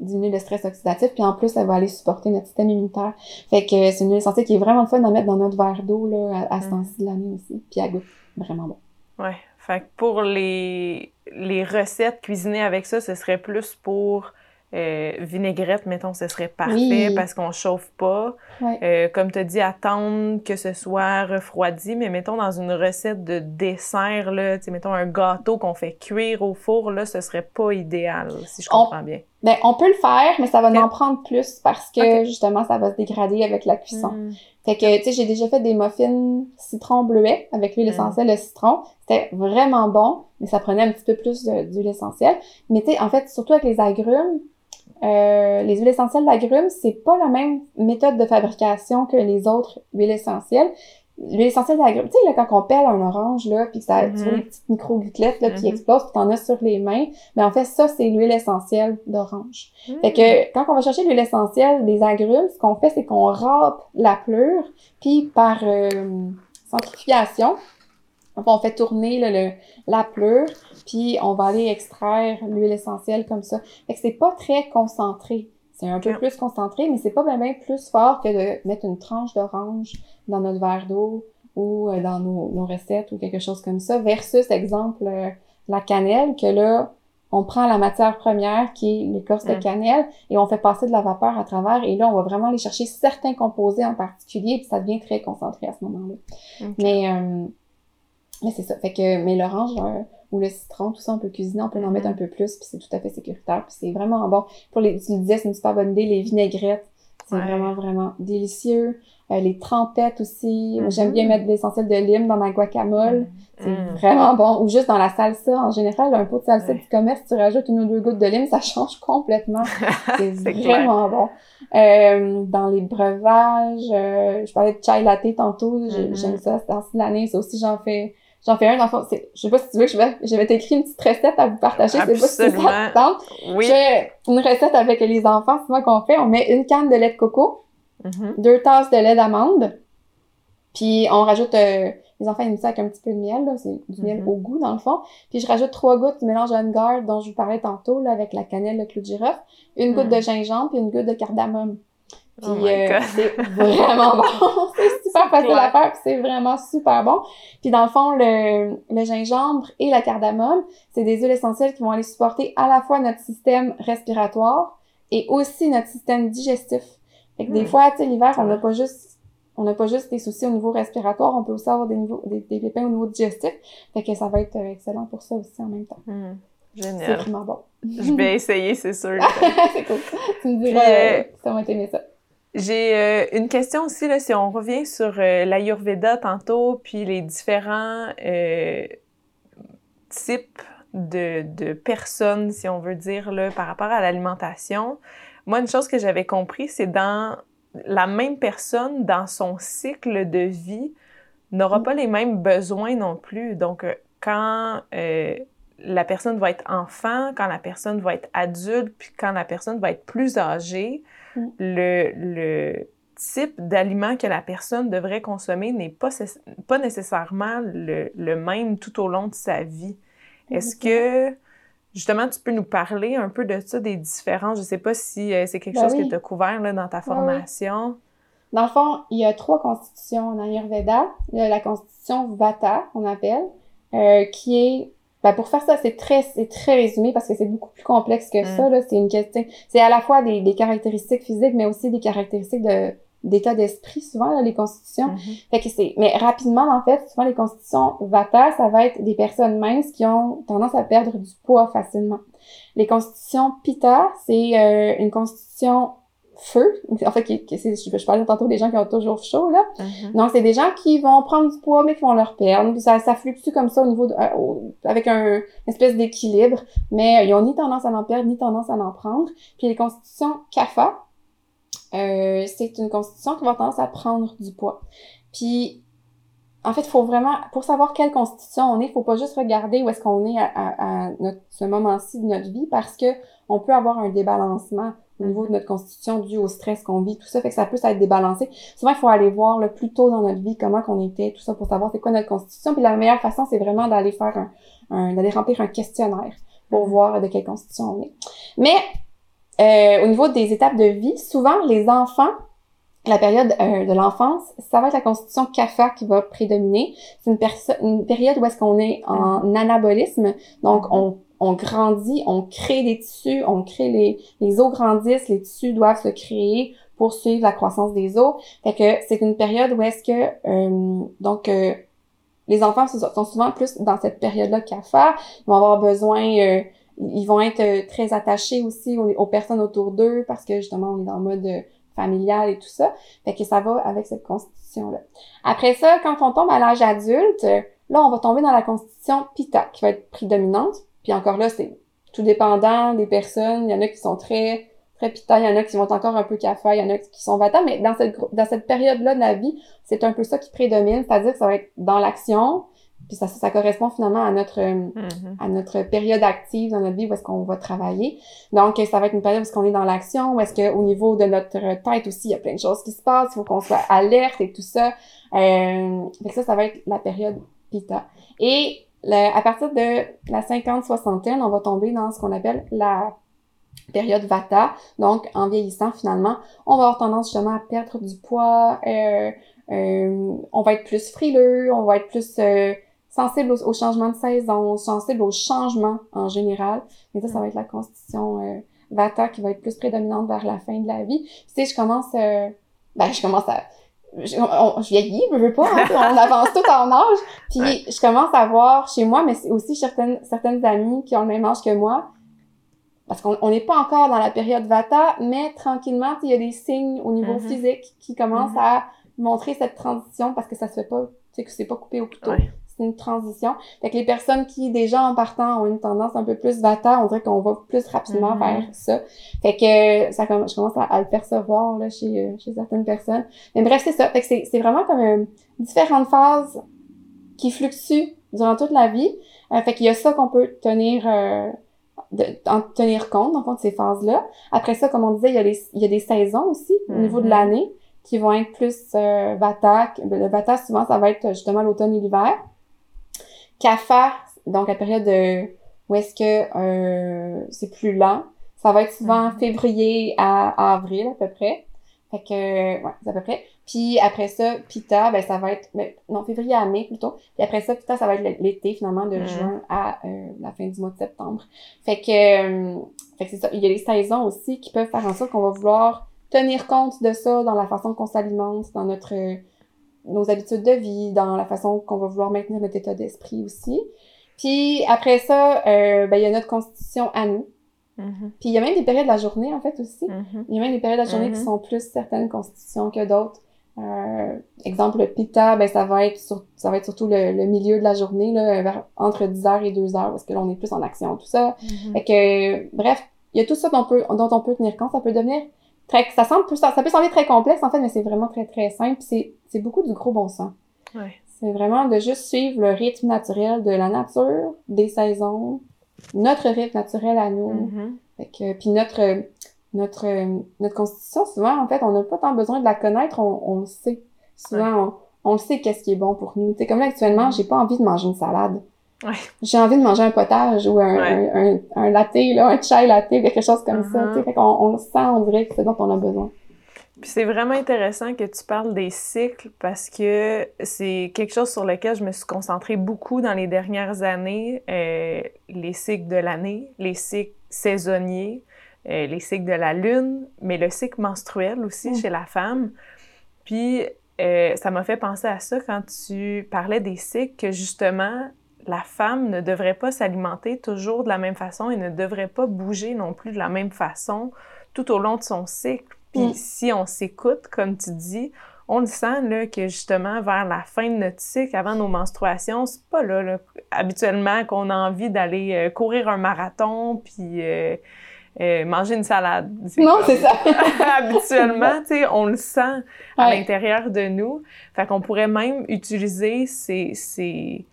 diminuer le stress oxydatif, puis en plus, elle va aller supporter notre système immunitaire. Fait que c'est une huile essentielle qui est vraiment le fun à mettre dans notre verre d'eau là, à, ce mm. temps-ci de l'année aussi. Puis elle goûte vraiment bon. Ouais. Fait que pour les, les recettes cuisinées avec ça, ce serait plus pour euh, vinaigrette, mettons, ce serait parfait parce qu'on chauffe pas. Euh, comme tu dit, attendre que ce soit refroidi, mais mettons dans une recette de dessert, là, mettons un gâteau qu'on fait cuire au four, là, ce serait pas idéal, si je comprends bien. Ben, on peut le faire, mais ça va en prendre plus parce que justement, ça va se dégrader avec la cuisson. Hmm. Fait que, tu sais, j'ai déjà fait des muffins citron bleuet avec l'huile hmm. essentielle de citron. C'était vraiment bon, mais ça prenait un petit peu plus d'huile essentielle. Mais tu sais, en fait, surtout avec les agrumes, euh, les huiles essentielles d'agrumes, c'est pas la même méthode de fabrication que les autres huiles essentielles. L'huile essentielle d'agrumes, tu sais, là, quand on pèle un orange, là, puis ça, tu vois les mm-hmm. petites micro-gouttelettes, là, qui mm-hmm. explosent, puis t'en as sur les mains, mais en fait, ça, c'est l'huile essentielle d'orange. Fait que, mm. quand on va chercher l'huile essentielle des agrumes, ce qu'on fait, c'est qu'on râpe la pleure, puis par euh, centrifugation, on fait tourner le, la pleure, puis on va aller extraire l'huile essentielle comme ça. Fait que c'est pas très concentré. C'est un peu plus concentré, mais c'est pas vraiment plus fort que de mettre une tranche d'orange dans notre verre d'eau ou euh, dans nos, nos, recettes ou quelque chose comme ça, versus, exemple, euh, la cannelle, que là, on prend la matière première qui est l'écorce de cannelle et on fait passer de la vapeur à travers et là on va vraiment aller chercher certains composés en particulier puis ça devient très concentré à ce moment-là. Mais euh, mais c'est ça. Fait que, mais l'orange ou le citron, tout ça, on peut cuisiner, on peut en mettre mm-hmm. un peu plus, puis c'est tout à fait sécuritaire, puis c'est vraiment bon. Pour les, tu le disais, c'est une super bonne idée, les vinaigrettes, c'est vraiment, vraiment délicieux. Euh, les trempettes aussi. J'aime bien mm-hmm. mettre l'essentiel de lime dans ma guacamole. C'est mm. vraiment bon. Ou juste dans la salsa. En général, un pot de salsa du commerce, tu rajoutes une ou deux gouttes de lime, ça change complètement. C'est vraiment bon. Euh, dans les breuvages, euh, je parlais de chai latte tantôt. J'aime ça. C'est dans l'année. Ça aussi, j'en fais J'en fais un dans le je sais pas si tu veux, je vais, je vais t'écrire une petite recette à vous partager. C'est pas si ça te tente. Oui. J'ai une recette avec les enfants, c'est moi qu'on fait. On met une canne de lait de coco, mm-hmm. deux tasses de lait d'amande, puis on rajoute euh, les enfants aiment ça avec un petit peu de miel, là. C'est du miel Mhm. au goût, dans le fond. Puis je rajoute trois gouttes du mélange garde dont je vous parlais tantôt, là, avec la cannelle, le clou de girofle, une goutte Mhm. de gingembre, puis une goutte de cardamome. Puis Oh euh, c'est vraiment bon. c'est super facile à faire, puis c'est vraiment super bon. Puis dans le fond, le, le gingembre et la cardamome, c'est des huiles essentielles qui vont aller supporter à la fois notre système respiratoire et aussi notre système digestif. Fait que des Hmm. fois, tu sais, l'hiver, on n'a pas juste on n'a pas juste des soucis au niveau respiratoire, on peut aussi avoir des, niveaux, des, des pépins au niveau digestif. Fait que ça va être euh, excellent pour ça aussi en même temps. Hmm. C'est Génial. vraiment bon. Je vais essayer, c'est sûr. c'est cool. Tu me diras euh, euh, si t'aimer ça. J'ai euh, une question aussi, là, si on revient sur euh, l'Ayurveda tantôt, puis les différents euh, types de, de personnes, si on veut dire, là, par rapport à l'alimentation. Moi, une chose que j'avais compris, c'est dans la même personne, dans son cycle de vie, n'aura pas les mêmes besoins non plus. Donc, euh, quand la personne va être enfant, quand la personne va être adulte, puis quand la personne va être plus âgée, Mm. Le, le type d'aliment que la personne devrait consommer n'est pas, pas nécessairement le, le même tout au long de sa vie. Est-ce que, justement, tu peux nous parler un peu de ça, des différences? Je sais pas si euh, c'est quelque Ben chose oui. que tu as couvert là, dans ta oui. formation. Dans le fond, il y a trois constitutions en Ayurveda. Il y a la constitution Vata, qu'on appelle, euh, qui est... Ben pour faire ça, c'est très, c'est très résumé parce que c'est beaucoup plus complexe que Mm. ça. Là. C'est une question... C'est à la fois des, des caractéristiques physiques, mais aussi des caractéristiques de d'état d'esprit, souvent, là, les constitutions. Mhm. Fait que c'est... Mais rapidement, en fait, souvent, les constitutions Vata, ça va être des personnes minces qui ont tendance à perdre du poids facilement. Les constitutions Pitta, c'est euh, une constitution feu. En fait, qui, qui- c'est- je, je parlais tantôt des gens qui ont toujours chaud, là. Donc, c'est des gens qui vont prendre du poids, mais qui vont leur perdre. Puis ça, ça fluctue comme ça au niveau de, euh, au- avec un une espèce d'équilibre. Mais euh, ils ont ni tendance à en perdre, ni tendance à en prendre. Puis les constitutions CAFA, euh, c'est une constitution qui va tendance à prendre du poids. Puis, en fait, il faut vraiment, pour savoir quelle constitution on est, il faut pas juste regarder où est-ce qu'on est à, à, à notre, ce moment-ci de notre vie, parce que on peut avoir un débalancement au niveau de notre constitution dû au stress qu'on vit, tout ça, fait que ça peut être débalancé. Souvent, il faut aller voir le plus tôt dans notre vie comment qu'on était, tout ça, pour savoir c'est quoi notre constitution. Puis la meilleure façon, c'est vraiment d'aller faire un, un- d'aller remplir un questionnaire pour Mhm. voir de quelle constitution on est. Mais euh, au niveau des étapes de vie, souvent les enfants, la période euh, de l'enfance, ça va être la constitution CAFA qui va prédominer. C'est une, une période où est-ce qu'on est en anabolisme, donc on, on grandit, on crée des tissus, on crée les, les os grandissent, les tissus doivent se créer pour suivre la croissance des os. Fait que c'est une période où est-ce que euh, donc euh, les enfants sont souvent plus dans cette période-là CAFA. Ils vont avoir besoin, euh, ils vont être euh, très attachés aussi aux, personnes autour d'eux parce que justement on est dans le mode familial et tout ça. Fait que ça va avec cette constitution-là. Après ça, quand on tombe à l'âge adulte, là on va tomber dans la constitution Pitta qui va être prédominante. Puis encore là, c'est tout dépendant des personnes. Il y en a qui sont très très Pitta, il y en a qui vont encore un peu Kapha, il y en a qui sont Vata, mais dans cette dans cette période-là de la vie, c'est un peu ça qui prédomine, c'est-à-dire que ça va être dans l'action, puis ça, ça correspond finalement à notre Mhm. à notre période active dans notre vie où est-ce qu'on va travailler. Donc, ça va être une période où est-ce qu'on est dans l'action, où est-ce qu'au niveau de notre tête aussi, il y a plein de choses qui se passent, il faut qu'on soit alerte et tout ça. Euh, fait que ça, ça va être la période Pitta. Et le- à partir de la 50-soixantaine, on va tomber dans ce qu'on appelle la période Vata. Donc, en vieillissant, finalement, on va avoir tendance justement à perdre du poids, euh, euh, on va être plus frileux, on va être plus euh, sensible aux, aux changements de saison, sensible aux changements en général. Mais ça, ça va être la constitution euh, Vata qui va être plus prédominante vers la fin de la vie. Tu sais, je commence... euh, ben, je commence à... Je, on- je vieillis, je veux pas, hein, on avance tout en âge. Puis je commence à voir chez moi, mais c'est aussi certaines, certaines amies qui ont le même âge que moi, parce qu'on on n'est pas encore dans la période Vata, mais tranquillement, il y a des signes au niveau Mhm. physique qui commencent Mhm. à montrer cette transition parce que ça se fait pas, tu sais, que c'est pas coupé au couteau. Ouais. Une transition. Fait que les personnes qui, déjà en partant, ont une tendance un peu plus Vata, on dirait qu'on va plus rapidement Mhm. vers ça. Fait que ça, comm- je commence à, à le percevoir là, chez, euh, chez certaines personnes. Mais bref, c'est ça. Fait que c'est vraiment comme euh, différentes phases qui fluctuent durant toute la vie. Euh, fait qu'il y a ça qu'on peut tenir... euh, de, en tenir compte, le fond, de ces phases-là. Après ça, comme on disait, il y a, les, il y a des saisons aussi au niveau de Mhm. l'année. qui vont être plus euh, Vata. Le Vata, souvent, ça va être justement l'automne et l'hiver. Kapha, donc la période de, où est-ce que euh, c'est plus lent. Ça va être souvent Mhm. février à, avril à peu près. Fait que, ouais, c'est à peu près. Puis après ça, Pita, ben ça va être, ben, non, février à mai plutôt. Puis après ça, Pita, ça va être l'été finalement, de Mhm. juin à euh, la fin du mois de septembre. Fait que, euh, fait que c'est ça. Il y a les saisons aussi qui peuvent faire en sorte qu'on va vouloir tenir compte de ça dans la façon qu'on s'alimente, dans notre euh, nos habitudes de vie, dans la façon qu'on va vouloir maintenir notre état d'esprit aussi. Puis après ça, euh, ben, il y a notre constitution à nous. Mhm. Puis il y a même des périodes de la journée, en fait, aussi. Mhm. Il y a même des périodes de la journée qui Mhm. sont plus certaines constitutions que d'autres. Euh, exemple, le pita, ben, ça va être sur, ça va être surtout le, le milieu de la journée, là, vers, entre 10h et 2h, parce que là, on est plus en action, tout ça. Fait que, bref, il y a tout ça dont on peut, dont on peut tenir compte. Ça peut devenir très, ça semble ça, peut sembler très complexe, en fait, mais c'est vraiment très, très simple. C'est, c'est beaucoup du gros bon sens. Ouais. C'est vraiment de juste suivre le rythme naturel de la nature, des saisons, notre rythme naturel à nous. Fait que, puis notre, notre, notre constitution, souvent, en fait, on n'a pas tant besoin de la connaître, on, on le sait. Souvent, on, on sait qu'est-ce qui est bon pour nous. Sais, comme là, actuellement, j'ai pas envie de manger une salade. Ouais. J'ai envie de manger un potage ou un, Ouais. un, un, un latte, là, un chai latte, quelque chose comme ça. Mhm. Tu sais, fait qu'on on le sent, on dirait que c'est ce dont on a besoin. Puis c'est vraiment intéressant que tu parles des cycles parce que c'est quelque chose sur lequel je me suis concentrée beaucoup dans les dernières années. euh, les cycles de l'année, les cycles saisonniers, euh, les cycles de la lune, mais le cycle menstruel aussi Mm. chez la femme. Puis euh, ça m'a fait penser à ça quand tu parlais des cycles, que justement, la femme ne devrait pas s'alimenter toujours de la même façon et ne devrait pas bouger non plus de la même façon tout au long de son cycle. Puis Mm. si on s'écoute, comme tu dis, on le sent là, que justement vers la fin de notre cycle, avant nos menstruations, c'est pas là, là, habituellement qu'on a envie d'aller euh, courir un marathon puis euh, euh, manger une salade. Non, c'est ça. habituellement, tu sais, on le sent à Ouais. l'intérieur de nous. Fait qu'on pourrait même utiliser ces, ces,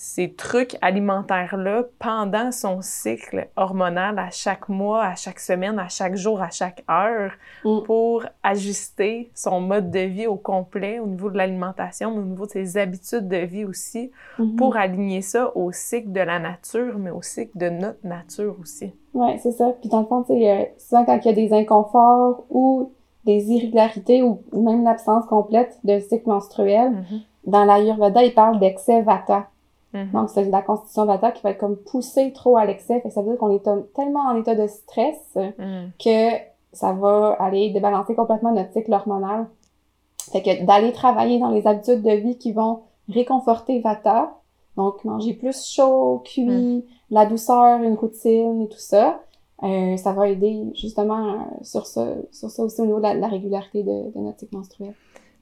ces trucs alimentaires-là pendant son cycle hormonal à chaque mois, à chaque semaine, à chaque jour, à chaque heure Mm. pour ajuster son mode de vie au complet au niveau de l'alimentation, mais au niveau de ses habitudes de vie aussi, Mhm. pour aligner ça au cycle de la nature, mais au cycle de notre nature aussi. Ouais, c'est ça. Puis dans le fond, tu sais, euh, souvent quand il y a des inconforts ou des irrégularités ou même l'absence complète de cycle menstruel, Mhm. dans l'Ayurveda, ils parlent d'excès vata. Mhm. Donc, c'est la constitution vata qui va être comme poussée trop à l'excès. Fait que ça veut dire qu'on est tellement en état de stress Mhm. que ça va aller débalancer complètement notre cycle hormonal. Fait que d'aller travailler dans les habitudes de vie qui vont réconforter vata, donc manger plus chaud, cuit, la douceur, une routine et tout ça, euh, ça va aider justement euh, sur ça, sur ça aussi au niveau de la, de la régularité de, de notre cycle menstruel.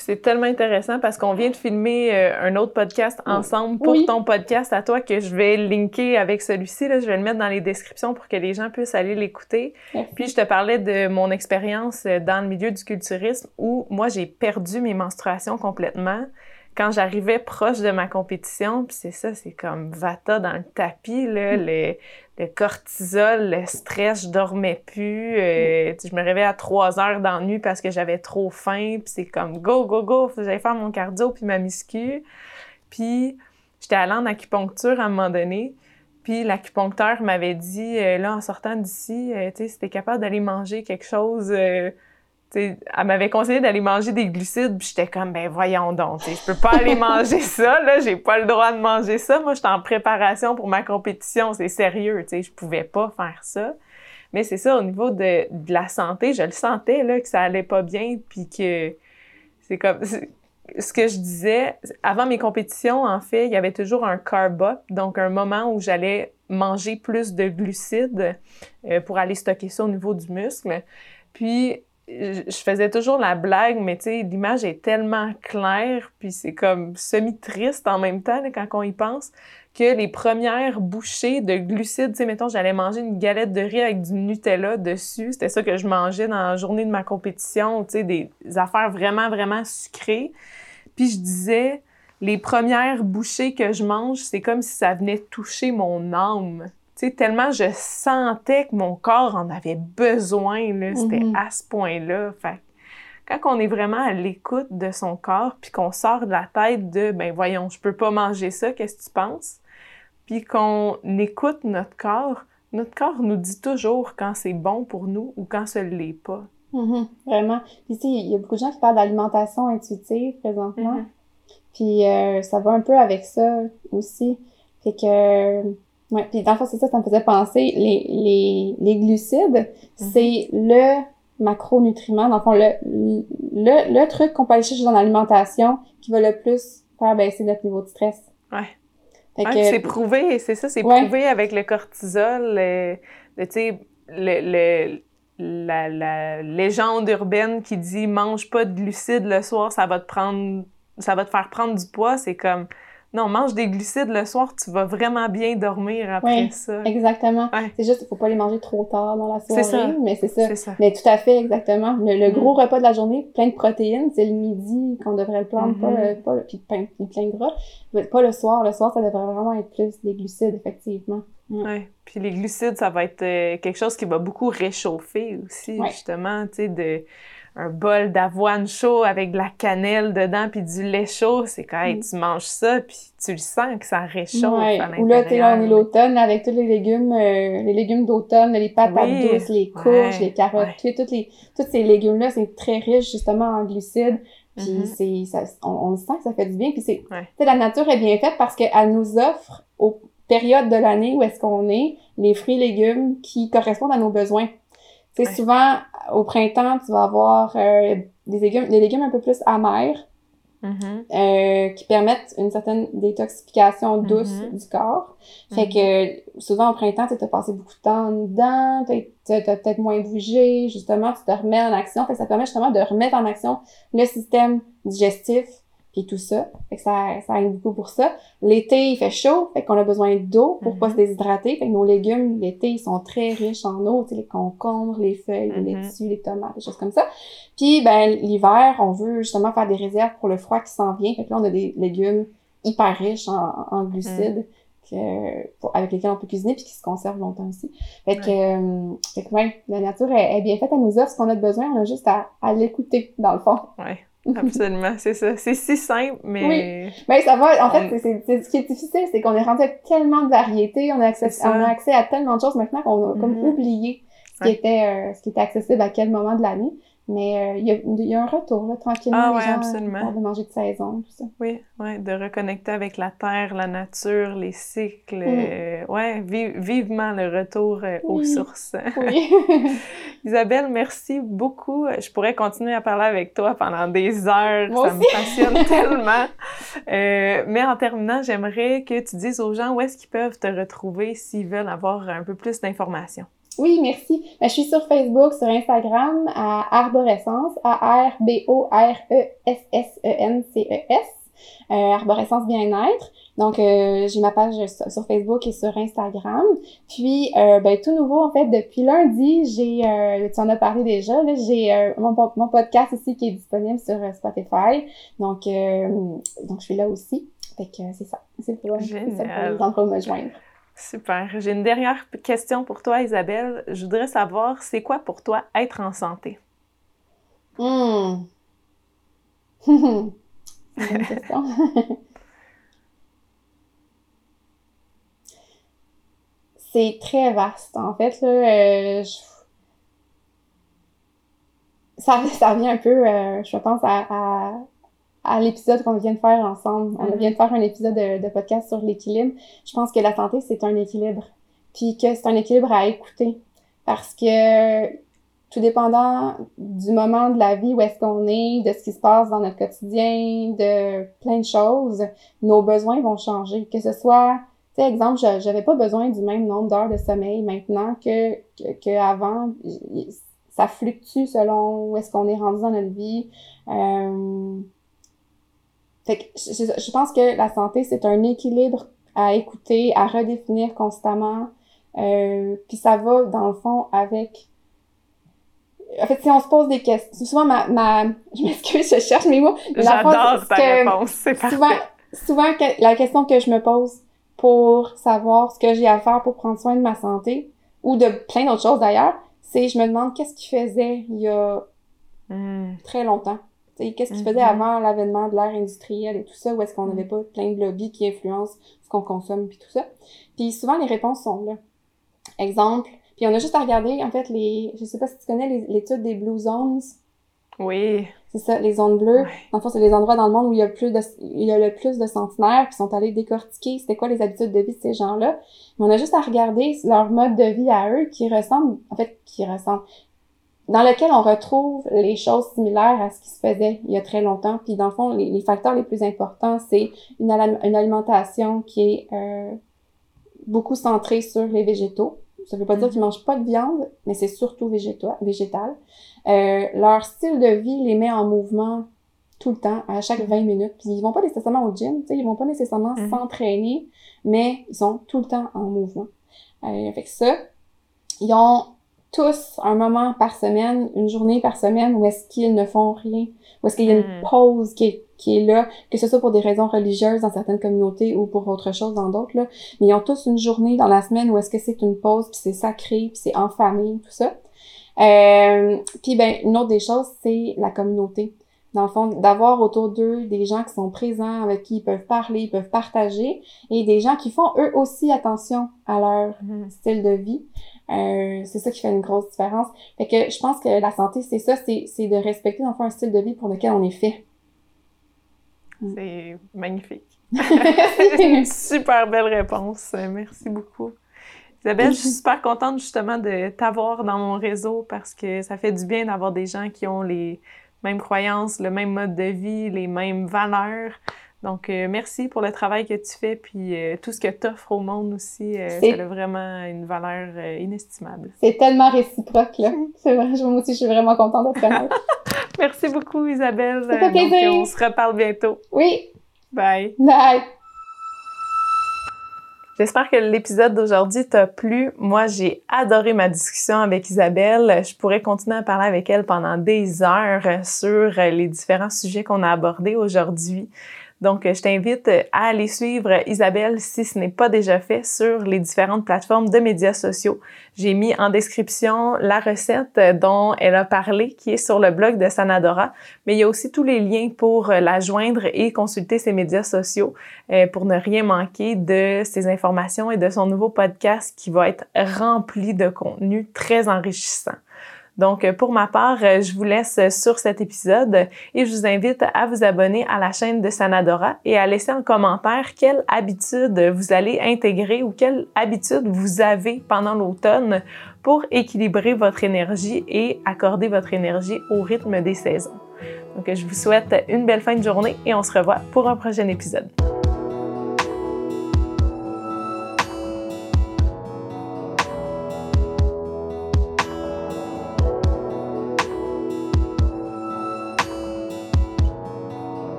C'est tellement intéressant parce qu'on vient de filmer euh, un autre podcast ensemble pour Oui. ton podcast à toi que je vais linker avec celui-ci. Là, je vais le mettre dans les descriptions pour que les gens puissent aller l'écouter. Puis je te parlais de mon expérience euh, dans le milieu du culturisme où moi j'ai perdu mes menstruations complètement quand j'arrivais proche de ma compétition. Puis c'est ça, c'est comme Vata dans le tapis, là, Mm. le, le cortisol, le stress, je dormais plus. euh, sais, je me réveillais à 3 heures dans la nuit parce que j'avais trop faim. Puis c'est comme go, go, go, j'aille faire mon cardio puis ma muscu. Puis j'étais allée en acupuncture à un moment donné. Puis l'acupuncteur m'avait dit, euh, là, en sortant d'ici, euh, tu sais, si t'es capable d'aller manger quelque chose, elle m'avait conseillé d'aller manger des glucides, puis j'étais comme, ben voyons donc, je peux pas aller manger ça, là, j'ai pas le droit de manger ça. Moi, j'étais en préparation pour ma compétition, c'est sérieux, tu sais, je pouvais pas faire ça. Mais c'est ça, au niveau de, de la santé, je le sentais, là, que ça allait pas bien, puis que c'est comme... Ce que je disais, avant mes compétitions, en fait, il y avait toujours un carb up, donc un moment où j'allais manger plus de glucides euh, pour aller stocker ça au niveau du muscle. Puis, je faisais toujours la blague, mais tu sais, l'image est tellement claire, puis c'est comme semi-triste en même temps, quand on y pense, que les premières bouchées de glucides, tu sais, mettons, j'allais manger une galette de riz avec du Nutella dessus, c'était ça que je mangeais dans la journée de ma compétition, tu sais, des affaires vraiment, vraiment sucrées. Puis je disais, les premières bouchées que je mange, c'est comme si ça venait toucher mon âme. Tu sais, tellement je sentais que mon corps en avait besoin, là. C'était Mhm. à ce point-là. Fait quand on est vraiment à l'écoute de son corps, puis qu'on sort de la tête de, ben voyons, je peux pas manger ça, qu'est-ce que tu penses? Puis qu'on écoute notre corps, notre corps nous dit toujours quand c'est bon pour nous ou quand ce l'est pas. Mm-hmm. vraiment. Puis ici, il y a beaucoup de gens qui parlent d'alimentation intuitive présentement. Mm-hmm. Puis euh, ça va un peu avec ça aussi. Fait que Ouais, puis dans le fond, c'est ça, ça me faisait penser, les, les, les glucides, mhm. c'est le macronutriment, dans le fond, le, le, le truc qu'on peut aller chercher dans l'alimentation qui va le plus faire baisser notre niveau de stress. Ouais. ouais c'est prouvé, c'est ça, c'est prouvé avec le cortisol, le, tu sais, le, le, la, la légende urbaine qui dit mange pas de glucides le soir, ça va te prendre, ça va te faire prendre du poids, c'est comme non, mange des glucides le soir, tu vas vraiment bien dormir après ça. Exactement. C'est juste, il faut pas les manger trop tard dans la soirée, ça. mais c'est ça. ça. Mais tout à fait, exactement. Le, gros mm. repas de la journée, plein de protéines, c'est le midi qu'on devrait le prendre, pas, le, mm-hmm. pas le, puis plein, plein de gras. Pas le soir. Le soir, ça devrait vraiment être plus des glucides, effectivement. Mm. Ouais. Puis les glucides, ça va être euh, quelque chose qui va beaucoup réchauffer aussi, justement, tu sais, de un bol d'avoine chaud avec de la cannelle dedans puis du lait chaud, c'est quand même, mm. tu manges ça puis tu le sens que ça réchauffe ouais. Ou là, t'es là, on est l'automne avec tous les légumes, euh, les légumes d'automne, les patates douces, les courges, les carottes, ouais. les, tous ces légumes-là, c'est très riche justement en glucides. Puis mm-hmm. c'est, on, on, sent que ça fait du bien. Puis c'est, la nature est bien faite parce qu'elle nous offre aux périodes de l'année où est-ce qu'on est, les fruits et légumes qui correspondent à nos besoins. C'est souvent au printemps, tu vas avoir euh, des légumes, des légumes un peu plus amers mm-hmm. euh, qui permettent une certaine détoxification douce mm-hmm. du corps. Fait mm-hmm. que souvent au printemps, tu as passé beaucoup de temps dedans, tu as, peut-être moins bougé, justement, tu te remets en action. Fait que ça permet justement de remettre en action le système digestif et tout ça. Fait que ça, ça aide beaucoup pour ça. L'été, il fait chaud, fait qu'on a besoin d'eau pour pas se mhm. déshydrater. Fait que nos légumes, l'été, ils sont très riches en eau, tu sais, les concombres, les feuilles, les mhm. laitues, les tomates, des choses comme ça. Puis, ben, l'hiver, on veut justement faire des réserves pour le froid qui s'en vient. Fait que là, on a des légumes hyper riches en, en glucides. Que, pour, avec lesquels on peut cuisiner puis qui se conservent longtemps aussi. Fait que, euh, fait que ouais, la nature est, bien faite, à nous offre ce qu'on a besoin, on a juste à, à l'écouter, dans le fond. Ouais. Absolument, c'est ça. C'est si simple, mais. Oui. Mais ça va. En fait, c'est, ce qui est difficile, c'est qu'on est rendu avec tellement de variétés, on a accès, on a accès à tellement de choses maintenant qu'on a comme mm-hmm. oublié ce qui était, euh, ce qui était accessible à quel moment de l'année. Mais euh, il y, a, y, a un retour, là, tranquillement, ah, ouais, les gens absolument. de manger de saison, tout ça. Oui, oui, de reconnecter avec la terre, la nature, les cycles. Mm. Euh, ouais, vivement le retour euh, aux sources. Oui. Isabelle, merci beaucoup. Je pourrais continuer à parler avec toi pendant des heures. ça me passionne tellement. mais en terminant, j'aimerais que tu dises aux gens où est-ce qu'ils peuvent te retrouver s'ils veulent avoir un peu plus d'informations. Oui, merci. Ben, je suis sur Facebook, sur Instagram, à Arborescence, A-R-B-O-R-E-S-S-E-N-C-E-S. Euh, Arborescence Bien-être. Donc, euh, j'ai ma page sur Facebook et sur Instagram. Puis, euh, ben, tout nouveau, en fait, depuis lundi, j'ai, euh, tu en as parlé déjà, j'ai euh, mon, mon, podcast aussi qui est disponible sur euh, Spotify. Donc, donc je suis là aussi. Fait que c'est ça. C'est pour, ça pour me joindre. Super. J'ai une dernière question pour toi, Isabelle. Je voudrais savoir, c'est quoi pour toi être en santé? Mmh. c'est très vaste. En fait, là, euh, ça, ça revient un peu, euh, je pense, à l'épisode qu'on vient de faire ensemble. On vient de faire un épisode de, podcast sur l'équilibre. Je pense que la santé, c'est un équilibre. Puis que c'est un équilibre à écouter. Parce que tout dépendant du moment de la vie où est-ce qu'on est, de ce qui se passe dans notre quotidien, de plein de choses, nos besoins vont changer. Que ce soit, tu sais, exemple, j'avais pas besoin du même nombre d'heures de sommeil maintenant que, que, avant. Ça fluctue selon où est-ce qu'on est rendu dans notre vie. Euh, fait que je, pense que la santé, c'est un équilibre à écouter, à redéfinir constamment. Euh, puis ça va, dans le fond, avec... En fait, si on se pose des questions... Souvent, ma... ma... Je m'excuse, je cherche mes mots. J'adore ta réponse, c'est parfait. Souvent, souvent la question que je me pose pour savoir ce que j'ai à faire pour prendre soin de ma santé, ou de plein d'autres choses d'ailleurs, c'est je me demande qu'est-ce qui faisait il y a Hmm. Très longtemps. Qu'est-ce qui se faisait Mhm. avant l'avènement de l'ère industrielle et tout ça, où est-ce qu'on n'avait Mhm. pas plein de lobbies qui influencent ce qu'on consomme puis tout ça? Puis souvent, les réponses sont là. Exemple, puis on a juste à regarder, en fait, les, je sais pas si tu connais l'étude des Blue Zones. Oui. C'est ça, les zones bleues. Le fond, c'est les endroits dans le monde où il y a le plus de, il y a le plus de centenaires, puis sont allés décortiquer c'était quoi les habitudes de vie de ces gens-là. Mais on a juste à regarder leur mode de vie à eux qui ressemble, en fait, qui ressemble, dans lequel on retrouve les choses similaires à ce qui se faisait il y a très longtemps. Puis dans le fond, les, les facteurs les plus importants, c'est une, alimentation qui est euh, beaucoup centrée sur les végétaux. Ça veut pas dire Mhm. qu'ils mangent pas de viande, mais c'est surtout végétal. Euh, leur style de vie les met en mouvement tout le temps, à chaque 20 minutes. Puis ils vont pas nécessairement au gym, tu sais, ils vont pas nécessairement Mhm. s'entraîner, mais ils sont tout le temps en mouvement. Euh, fait que ça, ils ont tous un moment par semaine, une journée par semaine où est-ce qu'ils ne font rien, où est-ce qu'il y a une Mhm. pause qui est, qui est là, que ce soit pour des raisons religieuses dans certaines communautés ou pour autre chose dans d'autres, là. Mais ils ont tous une journée dans la semaine où est-ce que c'est une pause, puis c'est sacré, puis c'est en famille, tout ça. Euh, puis ben, une autre des choses, c'est la communauté. Dans le fond, d'avoir autour d'eux des gens qui sont présents, avec qui ils peuvent parler, ils peuvent partager, et des gens qui font eux aussi attention à leur Mhm. style de vie. Euh, c'est ça qui fait une grosse différence. Fait que je pense que la santé, c'est ça, c'est c'est de respecter dans le fond un style de vie pour lequel on est fait. C'est magnifique. C'est une super belle réponse. Merci beaucoup. Isabelle, je suis super contente justement de t'avoir dans mon réseau parce que ça fait du bien d'avoir des gens qui ont les mêmes croyances, le même mode de vie, les mêmes valeurs. Donc, euh, merci pour le travail que tu fais, puis euh, tout ce que tu offres au monde aussi. euh, C'est- ça a vraiment une valeur euh, inestimable. C'est tellement réciproque, là. C'est vrai, je- moi aussi, je suis vraiment contente de te connaître. Merci beaucoup, Isabelle. Ça fait Euh, donc, plaisir. on se reparle bientôt. Oui, Bye. bye! J'espère que l'épisode d'aujourd'hui t'a plu. Moi, j'ai adoré ma discussion avec Isabelle. Je pourrais continuer à parler avec elle pendant des heures sur les différents sujets qu'on a abordés aujourd'hui. Donc, je t'invite à aller suivre Isabelle si ce n'est pas déjà fait sur les différentes plateformes de médias sociaux. J'ai mis en description la recette dont elle a parlé qui est sur le blog de Sanadora, mais il y a aussi tous les liens pour la joindre et consulter ses médias sociaux euh, pour ne rien manquer de ses informations et de son nouveau podcast qui va être rempli de contenu très enrichissant. Donc, pour ma part, euh, je vous laisse sur cet épisode et je vous invite à vous abonner à la chaîne de Sanadora et à laisser en commentaire quelle habitude vous allez intégrer ou quelle habitude vous avez pendant l'automne pour équilibrer votre énergie et accorder votre énergie au rythme des saisons. Donc, je vous souhaite une belle fin de journée et on se revoit pour un prochain épisode.